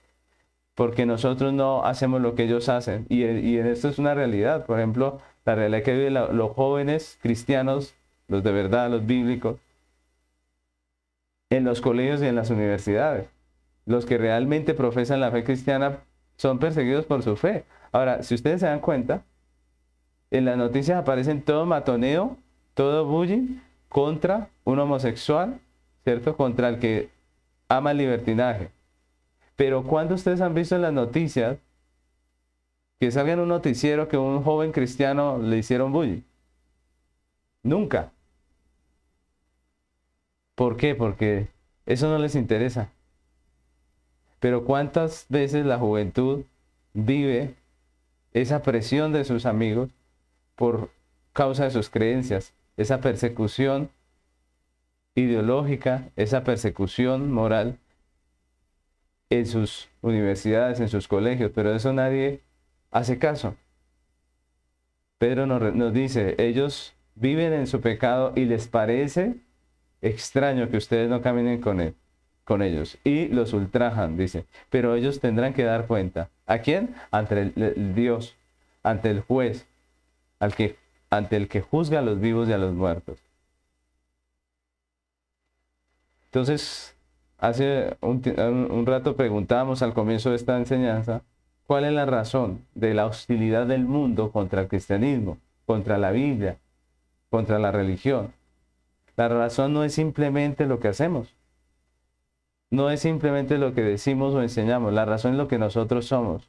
Speaker 1: porque nosotros no hacemos lo que ellos hacen. Y, y esto es una realidad. Por ejemplo, la realidad que viven los jóvenes cristianos, los de verdad, los bíblicos, en los colegios y en las universidades. Los que realmente profesan la fe cristiana son perseguidos por su fe. Ahora, si ustedes se dan cuenta, en las noticias aparecen todo matoneo, todo bullying contra un homosexual, ¿cierto? Contra el que ama el libertinaje. Pero cuando ustedes han visto en las noticias que salga en un noticiero que un joven cristiano le hicieron bullying. Nunca. ¿Por qué? Porque eso no les interesa. Pero ¿cuántas veces la juventud vive esa presión de sus amigos por causa de sus creencias, esa persecución ideológica, esa persecución moral en sus universidades, en sus colegios, pero eso nadie hace caso. Pedro nos, nos, dice, ellos viven en su pecado y les parece extraño que ustedes no caminen con él, con ellos y los ultrajan, dice, pero ellos tendrán que dar cuenta. ¿A quién? Ante el, el Dios, ante el juez, al que, ante el que juzga a los vivos y a los muertos. Entonces, hace un, rato preguntábamos al comienzo de esta enseñanza, ¿cuál es la razón de la hostilidad del mundo contra el cristianismo, contra la Biblia, contra la religión? La razón no es simplemente lo que hacemos, no es simplemente lo que decimos o enseñamos, la razón es lo que nosotros somos.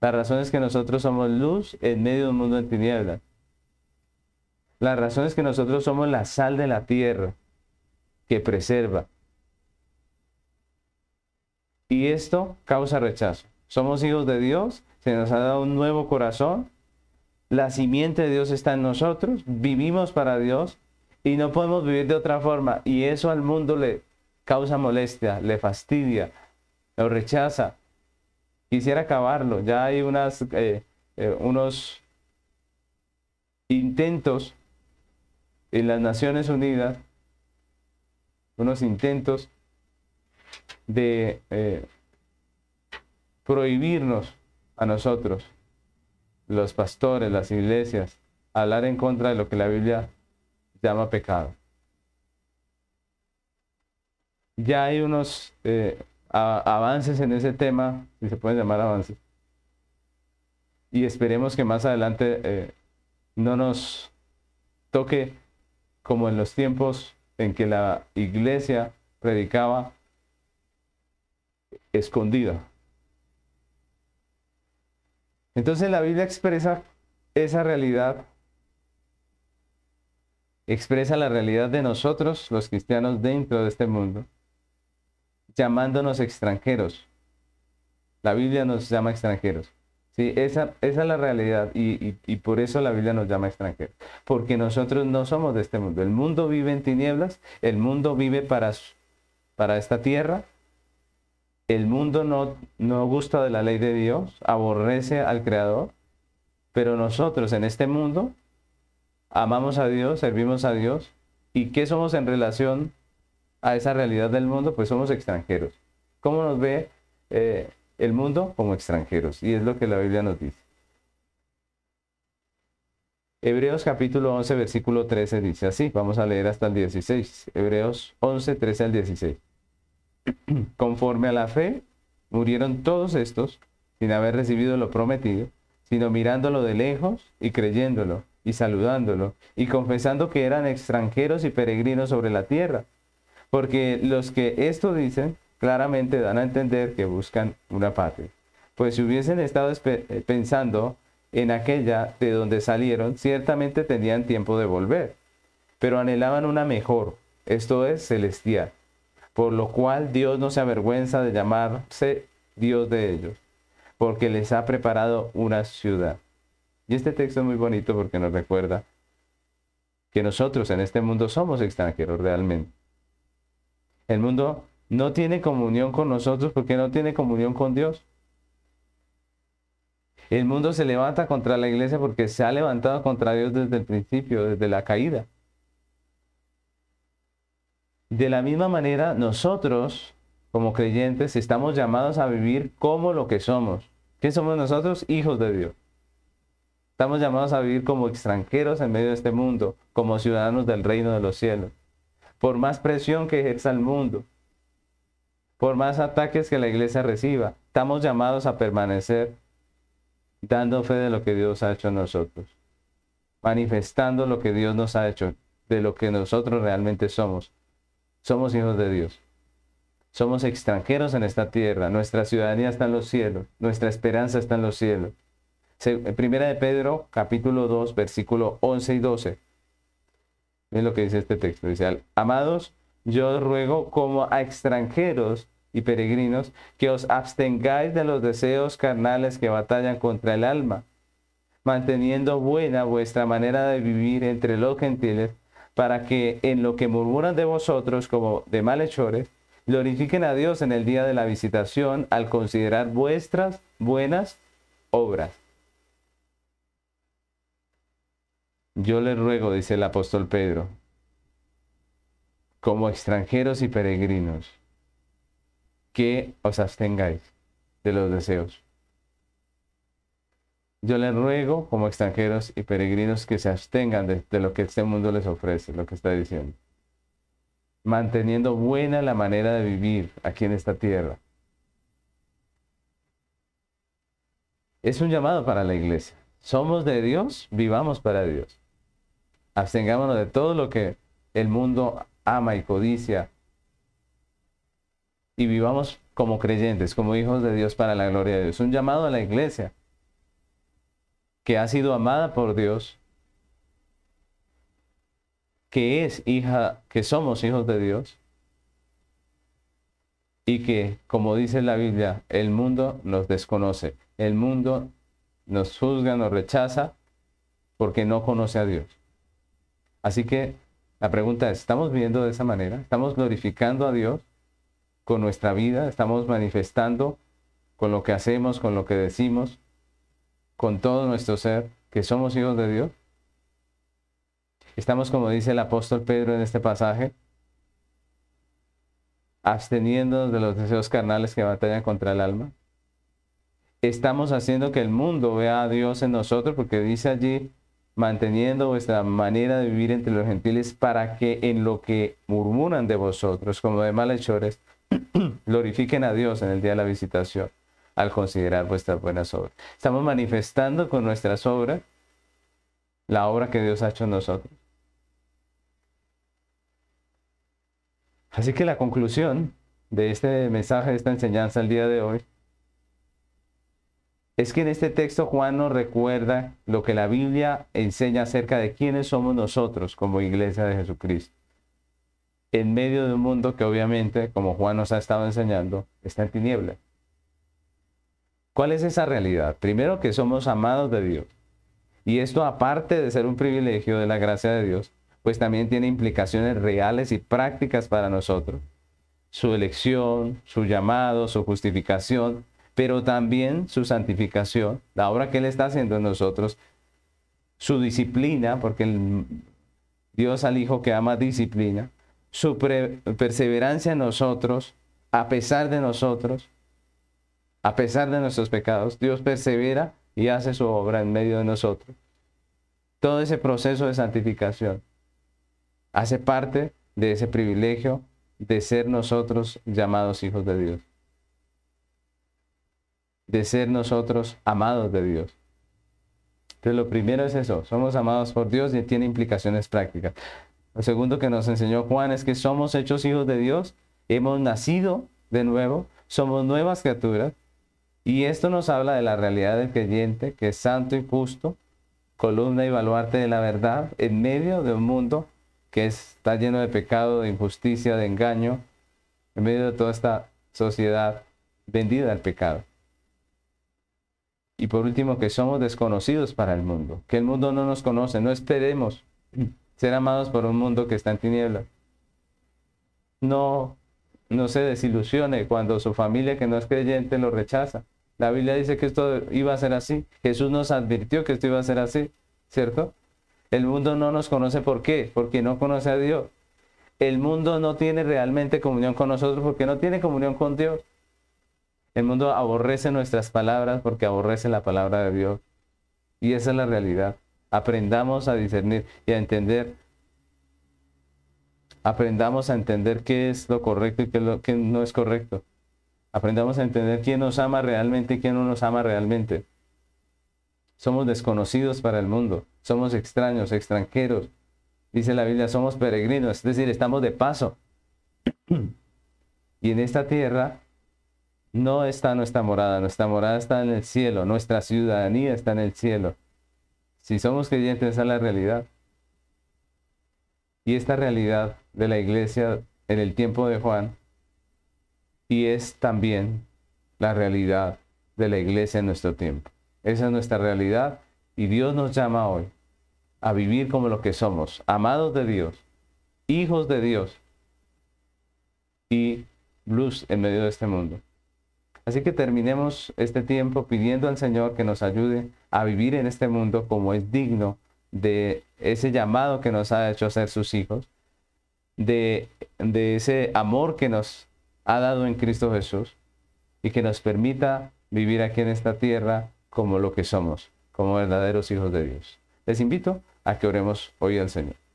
Speaker 1: La razón es que nosotros somos luz en medio de un mundo en tinieblas. La razón es que nosotros somos la sal de la tierra que preserva. Y esto causa rechazo. Somos hijos de Dios, se nos ha dado un nuevo corazón, la simiente de Dios está en nosotros, vivimos para Dios y no podemos vivir de otra forma. Y eso al mundo le causa molestia, le fastidia, lo rechaza. Quisiera acabarlo. Ya hay eh, eh, unos intentos en las Naciones Unidas unos intentos de eh, prohibirnos a nosotros, los pastores, las iglesias, hablar en contra de lo que la Biblia llama pecado. Ya hay unos eh, avances en ese tema, si se pueden llamar avances, y esperemos que más adelante eh, no nos toque como en los tiempos en que la iglesia predicaba escondida. Entonces la Biblia expresa esa realidad, expresa la realidad de nosotros, los cristianos, dentro de este mundo, llamándonos extranjeros. La Biblia nos llama extranjeros. Sí, esa, es la realidad y, por eso la Biblia nos llama extranjeros. Porque nosotros no somos de este mundo. El mundo vive en tinieblas, el mundo vive para, para esta tierra. El mundo no, no gusta de la ley de Dios, aborrece al Creador. Pero nosotros en este mundo amamos a Dios, servimos a Dios. ¿Y qué somos en relación a esa realidad del mundo? Pues somos extranjeros. ¿Cómo nos ve eh, el mundo como extranjeros. Y es lo que la Biblia nos dice. Hebreos capítulo 11, versículo 13 dice así, vamos a leer hasta el 16. Hebreos 11, 13 al 16. Conforme a la fe, murieron todos estos sin haber recibido lo prometido, sino mirándolo de lejos y creyéndolo y saludándolo y confesando que eran extranjeros y peregrinos sobre la tierra. Porque los que esto dicen claramente dan a entender que buscan una patria. Pues si hubiesen estado eh, pensando en aquella de donde salieron, ciertamente tenían tiempo de volver, pero anhelaban una mejor, esto es celestial, por lo cual Dios no se avergüenza de llamarse Dios de ellos, porque les ha preparado una ciudad. Y este texto es muy bonito porque nos recuerda que nosotros en este mundo somos extranjeros realmente. El mundo no tiene comunión con nosotros porque no tiene comunión con Dios. El mundo se levanta contra la iglesia porque se ha levantado contra Dios desde el principio, desde la caída. De la misma manera, nosotros, como creyentes, estamos llamados a vivir como lo que somos. ¿Qué somos nosotros? Hijos de Dios. Estamos llamados a vivir como extranjeros en medio de este mundo, como ciudadanos del reino de los cielos. Por más presión que ejerza el mundo, por más ataques que la iglesia reciba, estamos llamados a permanecer dando fe de lo que Dios ha hecho en nosotros, manifestando lo que Dios nos ha hecho, de lo que nosotros realmente somos. Somos hijos de Dios. Somos extranjeros en esta tierra. Nuestra ciudadanía está en los cielos. Nuestra esperanza está en los cielos. Primera de Pedro, capítulo 2, versículo 11 y 12. Miren lo que dice este texto. Dice, amados, yo ruego como a extranjeros y peregrinos que os abstengáis de los deseos carnales que batallan contra el alma, manteniendo buena vuestra manera de vivir entre los gentiles, para que en lo que murmuran de vosotros como de malhechores, glorifiquen a Dios en el día de la visitación al considerar vuestras buenas obras. Yo les ruego, dice el apóstol Pedro, como extranjeros y peregrinos, que os abstengáis de los deseos. Yo les ruego, como extranjeros y peregrinos, que se abstengan de, lo que este mundo les ofrece, lo que está diciendo. Manteniendo buena la manera de vivir aquí en esta tierra. Es un llamado para la iglesia. Somos de Dios, vivamos para Dios. Abstengámonos de todo lo que el mundo ama y codicia. Y vivamos como creyentes, como hijos de Dios para la gloria de Dios. Un llamado a la iglesia que ha sido amada por Dios, que es hija, que somos hijos de Dios y que, como dice la Biblia, el mundo nos desconoce, el mundo nos juzga, nos rechaza porque no conoce a Dios. Así que la pregunta es, ¿estamos viviendo de esa manera? ¿Estamos glorificando a Dios con nuestra vida? ¿Estamos manifestando con lo que hacemos, con lo que decimos? con todo nuestro ser que somos hijos de Dios? Estamos, como dice el apóstol Pedro en este pasaje, absteniéndonos de los deseos carnales que batallan contra el alma. Estamos haciendo que el mundo vea a Dios en nosotros, porque dice allí, manteniendo vuestra manera de vivir entre los gentiles, para que en lo que murmuran de vosotros, como de malhechores, glorifiquen a Dios en el día de la visitación al considerar vuestras buenas obras. Estamos manifestando con nuestras obras la obra que Dios ha hecho en nosotros. Así que la conclusión de este mensaje, de esta enseñanza el día de hoy, es que en este texto Juan nos recuerda lo que la Biblia enseña acerca de quiénes somos nosotros como iglesia de Jesucristo. En medio de un mundo que obviamente, como Juan nos ha estado enseñando, está en tinieblas. ¿Cuál es esa realidad? Primero que somos amados de Dios. Y esto aparte de ser un privilegio de la gracia de Dios, pues también tiene implicaciones reales y prácticas para nosotros. Su elección, su llamado, su justificación, pero también su santificación, la obra que Él está haciendo en nosotros, su disciplina, porque Dios al Hijo que ama disciplina, su perseverancia en nosotros, a pesar de nosotros, a pesar de nuestros pecados, Dios persevera y hace su obra en medio de nosotros. Todo ese proceso de santificación hace parte de ese privilegio de ser nosotros llamados hijos de Dios. De ser nosotros amados de Dios. Entonces lo primero es eso, somos amados por Dios y tiene implicaciones prácticas. Lo segundo que nos enseñó Juan es que somos hechos hijos de Dios, hemos nacido de nuevo, somos nuevas criaturas y esto nos habla de la realidad del creyente, que es santo y justo, columna y baluarte de la verdad, en medio de un mundo que está lleno de pecado, de injusticia, de engaño, en medio de toda esta sociedad vendida al pecado. Y por último, que somos desconocidos para el mundo, que el mundo no nos conoce, no esperemos ser amados por un mundo que está en tinieblas. No, no se desilusione cuando su familia que no es creyente lo rechaza. La Biblia dice que esto iba a ser así. Jesús nos advirtió que esto iba a ser así, ¿cierto? El mundo no nos conoce por qué, porque no conoce a Dios. El mundo no tiene realmente comunión con nosotros porque no tiene comunión con Dios. El mundo aborrece nuestras palabras porque aborrece la palabra de Dios. Y esa es la realidad. Aprendamos a discernir y a entender. Aprendamos a entender qué es lo correcto y qué, no es correcto. Aprendamos a entender quién nos ama realmente y quién no nos ama realmente. Somos desconocidos para el mundo, somos extraños, extranjeros. Dice la Biblia, somos peregrinos, es decir, estamos de paso. Y en esta tierra no está nuestra morada, nuestra morada está en el cielo, nuestra ciudadanía está en el cielo. Si somos creyentes, esa es la realidad. Y esta realidad de la iglesia en el tiempo de Juan y es también la realidad de la iglesia en nuestro tiempo. Esa es nuestra realidad Y Dios nos llama hoy a vivir como lo que somos, amados de Dios, hijos de Dios y luz en medio de este mundo. Así que terminemos este tiempo pidiendo al Señor que nos ayude a vivir en este mundo como es digno de ese llamado que nos ha hecho ser sus hijos, de ese amor que nos ha dado en Cristo Jesús y que nos permita vivir aquí en esta tierra como lo que somos, como verdaderos hijos de Dios. Les invito a que oremos hoy al Señor.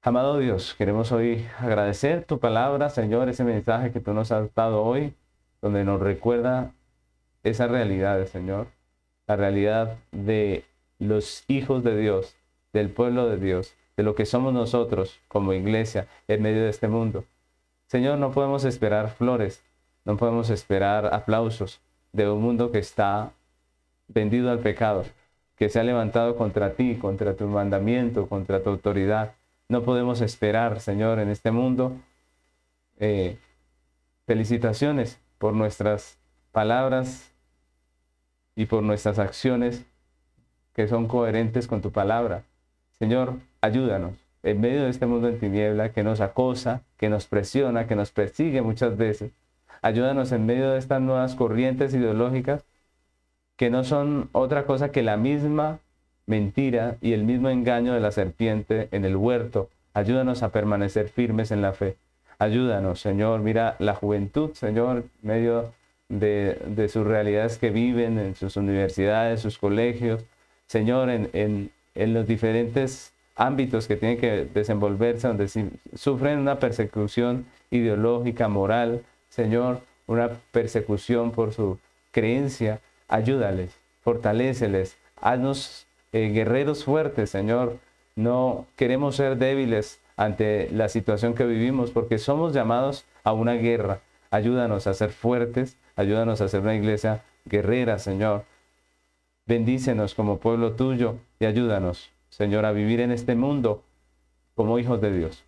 Speaker 1: Amado Dios, queremos hoy agradecer tu palabra, Señor, ese mensaje que tú nos has dado hoy, donde nos recuerda esa realidad, Señor, la realidad de los hijos de Dios, del pueblo de Dios, de lo que somos nosotros como iglesia en medio de este mundo. Señor, no podemos esperar flores, no podemos esperar aplausos de un mundo que está vendido al pecado, que se ha levantado contra ti, contra tu mandamiento, contra tu autoridad. No podemos esperar, Señor, en este mundo eh, felicitaciones por nuestras palabras y por nuestras acciones que son coherentes con tu palabra. Señor, ayúdanos en medio de este mundo en tiniebla que nos acosa, que nos presiona, que nos persigue muchas veces. Ayúdanos en medio de estas nuevas corrientes ideológicas que no son otra cosa que la misma mentira y el mismo engaño de la serpiente en el huerto. Ayúdanos a permanecer firmes en la fe. Ayúdanos, Señor. Mira la juventud, Señor, en medio de, de sus realidades que viven en sus universidades, sus colegios. Señor, en, en, en los diferentes ámbitos que tienen que desenvolverse, donde sufren una persecución ideológica, moral, Señor, una persecución por su creencia, ayúdales, fortaléceles, haznos eh, guerreros fuertes, Señor. No queremos ser débiles ante la situación que vivimos porque somos llamados a una guerra. Ayúdanos a ser fuertes, ayúdanos a ser una iglesia guerrera, Señor. Bendícenos como pueblo tuyo y ayúdanos Señor, a vivir en este mundo como hijos de Dios.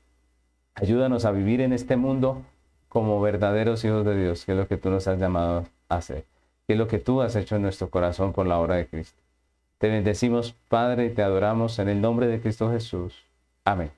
Speaker 1: Ayúdanos a vivir en este mundo como verdaderos hijos de Dios, que es lo que tú nos has llamado a hacer, que es lo que tú has hecho en nuestro corazón por la obra de Cristo. Te bendecimos, Padre, y te adoramos en el nombre de Cristo Jesús. Amén.